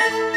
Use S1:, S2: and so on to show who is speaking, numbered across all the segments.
S1: you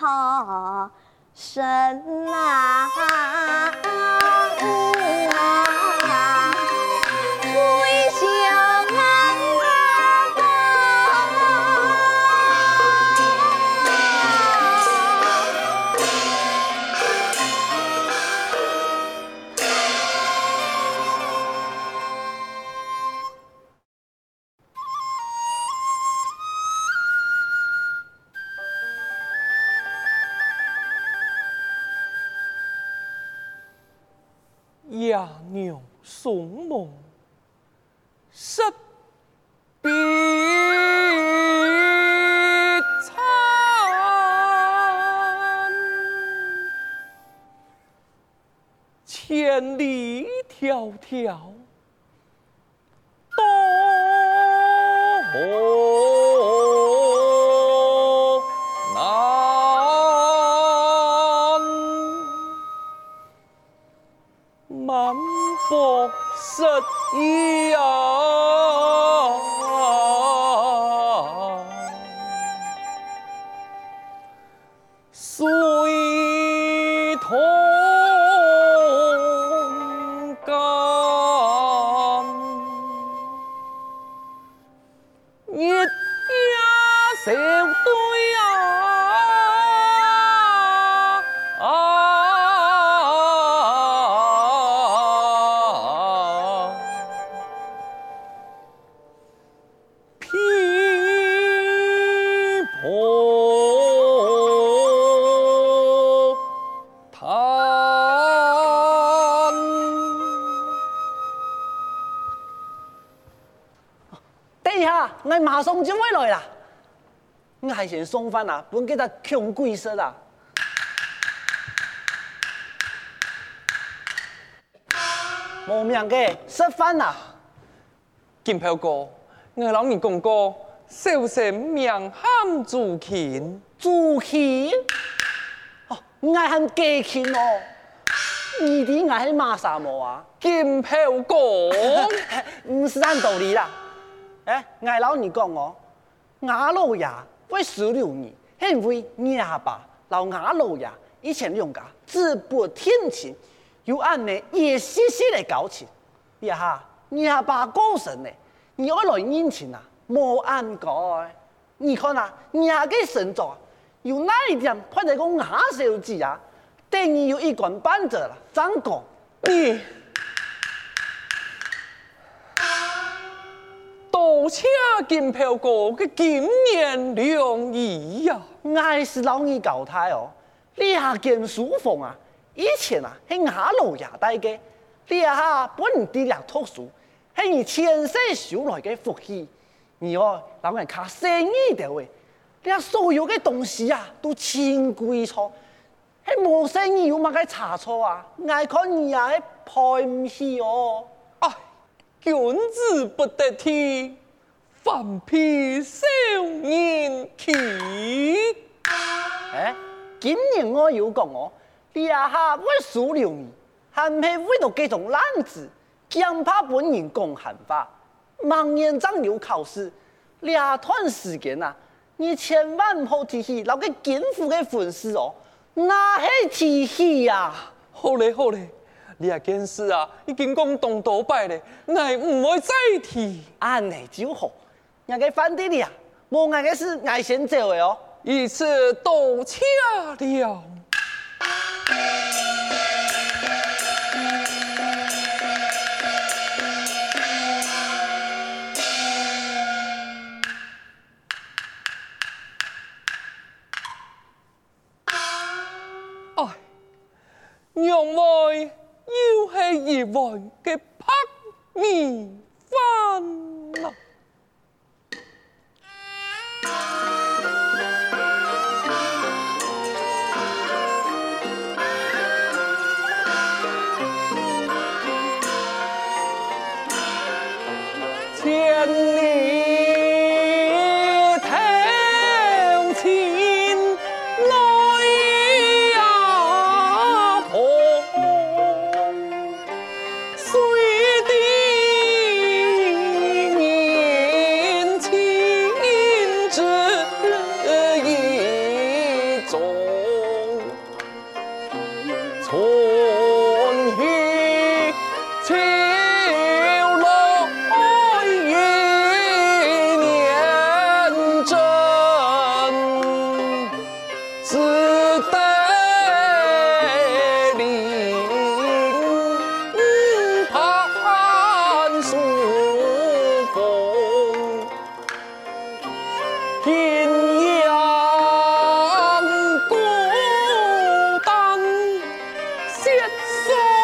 S1: 好生啊！
S2: 千里迢迢东南。满腹失意
S3: 马上就会来啦。我还嫌送饭啊，不给他穷鬼说啦。冇命嘅，食饭啦。
S2: 金票哥，我老你讲过，小生命喊朱钦，
S3: 朱钦，哦，我喊家琴哦。你啲我系马啥毛啊？
S2: 金票哥，
S3: 唔是按道理啦。诶，我老你讲哦，我老爷为十六年，系因为你阿爸老我老爷以前用噶自不天亲，有按呢一丝丝的交情。呀哈，你阿爸过身呢，你要来认亲啊，冇按改。你看啊，你阿个神作有哪一点快得讲牙小子啊？等于有一官半折啦，张讲。
S2: 你 多谢金票哥嘅金言良语呀！
S3: 我是老二教太哦，你下见书房啊，以前啊系我老爷带嘅，你下本地嚟读书，系你前世修来嘅福气。你哦，老人卡生意的喂，你下所有嘅东西啊都清贵错，系冇生意有乜嘅差错啊？爱看你啊，派唔起哦。
S2: 哎，君子不得体，反被小人欺。
S3: 诶，今年我有讲哦，你下下为数六年，系唔系为到这种烂子，强怕本人讲闲话？盲眼障有考试，两段时间啊，你千万唔好提起那个金富的粉丝哦，那系提起呀。
S2: 好嘞好嘞，你啊见识啊已经讲东多摆咧，我唔会再提。
S3: 安尼就好，人家反对你啊，无人家是爱先走的哦。
S2: 一次多谢了。一碗嘅泡面饭是的，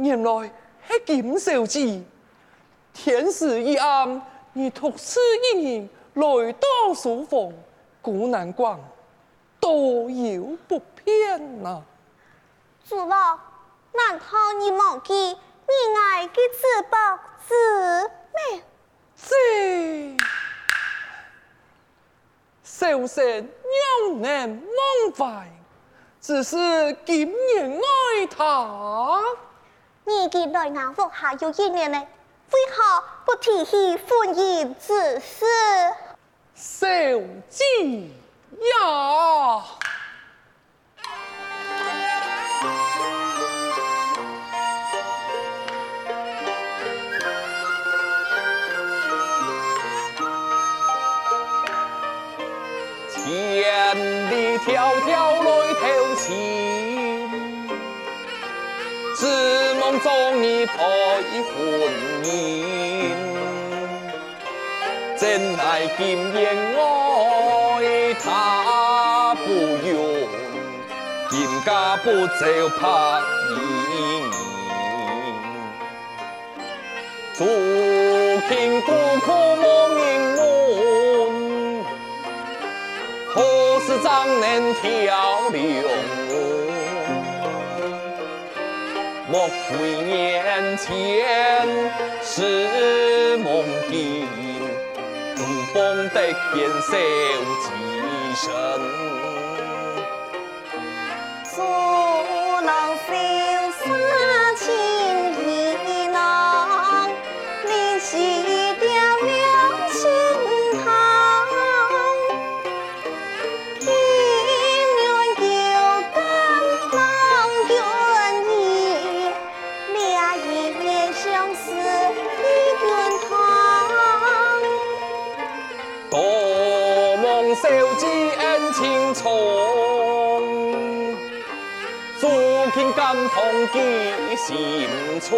S2: 原来是金小姐，天时一暗，你独自一人来到书房，孤难关，多有不便啊！
S1: 主老，难道你忘记你爱的自报自名？
S2: 这小生两年忘怀，只是今年爱他。
S1: 你今来我府还有一年呢，为何不提起婚姻之事？
S2: 小姐呀，中意配婚姻，真爱金莲我。他不用，金家不走怕你。祖亲孤苦莫隐瞒，何时长能调凉？莫非眼前是梦境，如风得见受几身。感同记心存，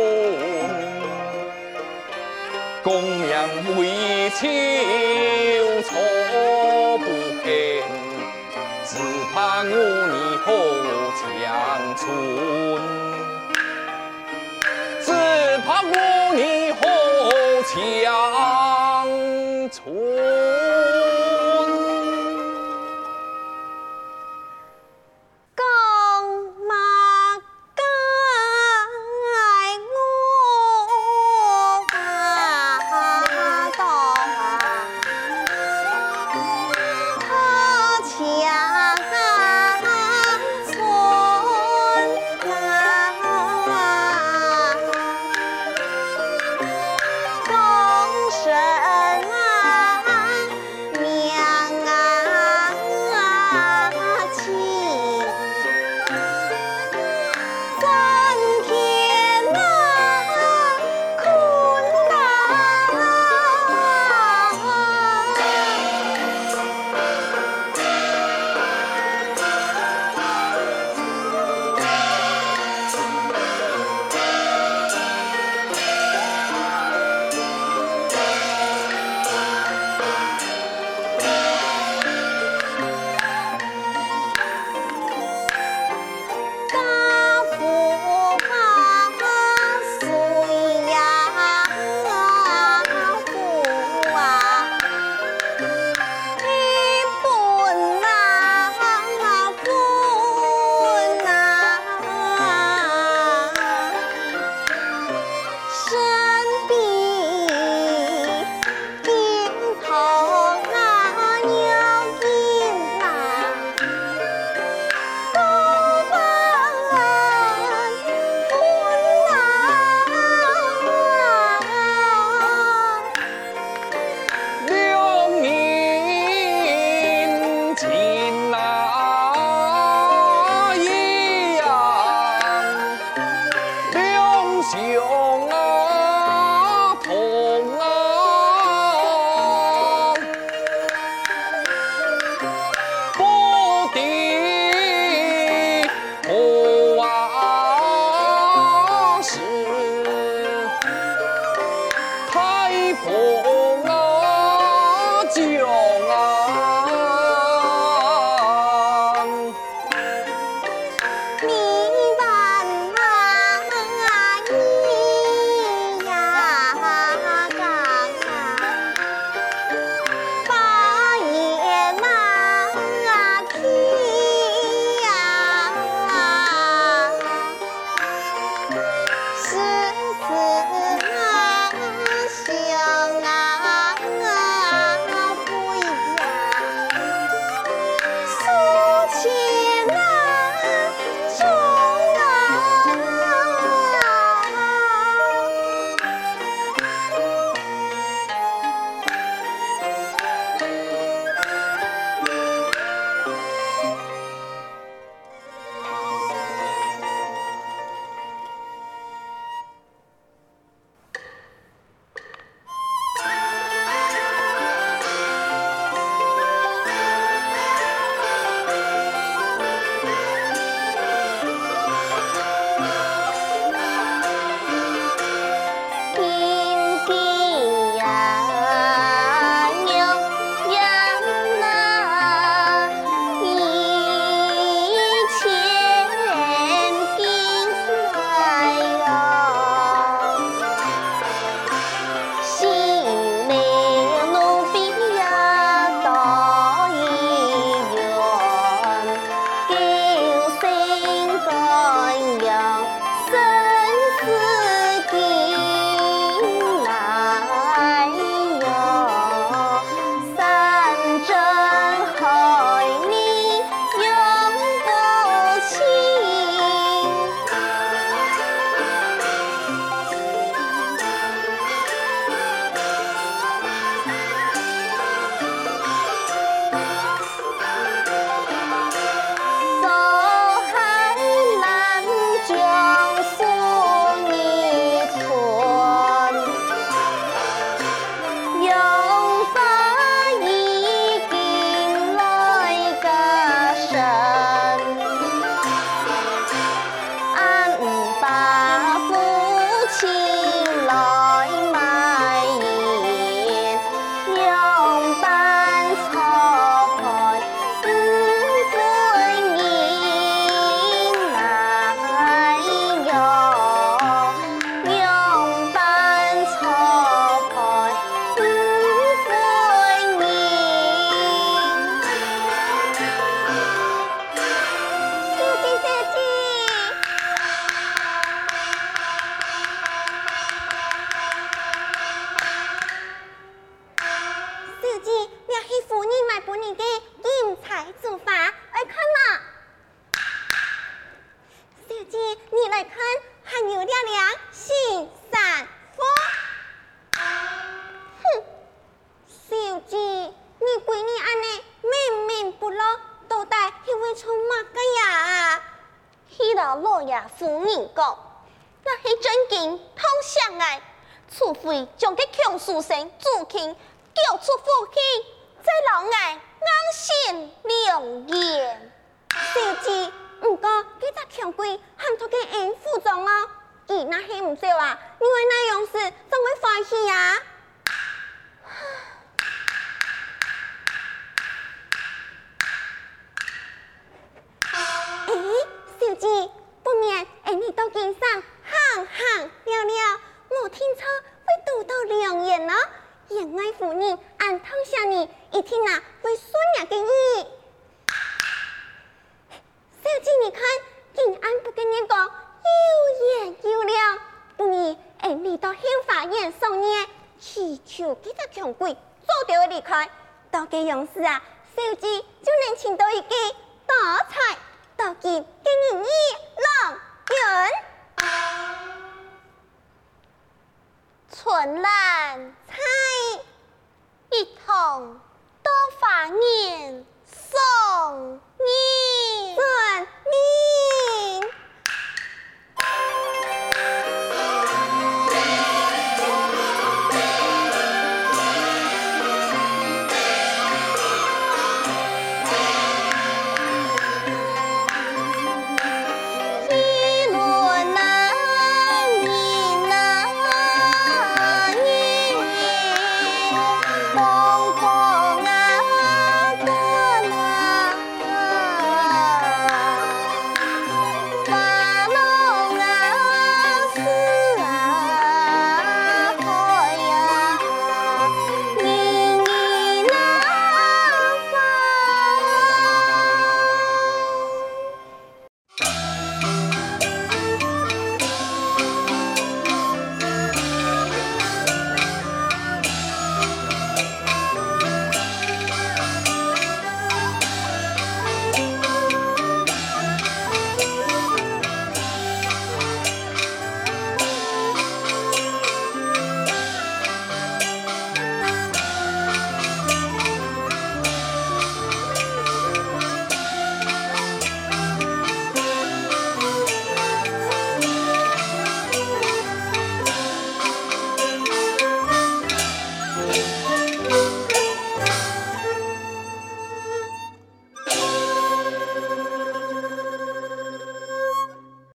S2: 公羊为求错不肯，只怕我你好强存，只怕我你好强存。
S1: 神主君救出父亲，在老外安心良言。甚至不过，佮只强鬼喊托给因付重啊，伊那些唔少啊，因为那样事总会发现啊？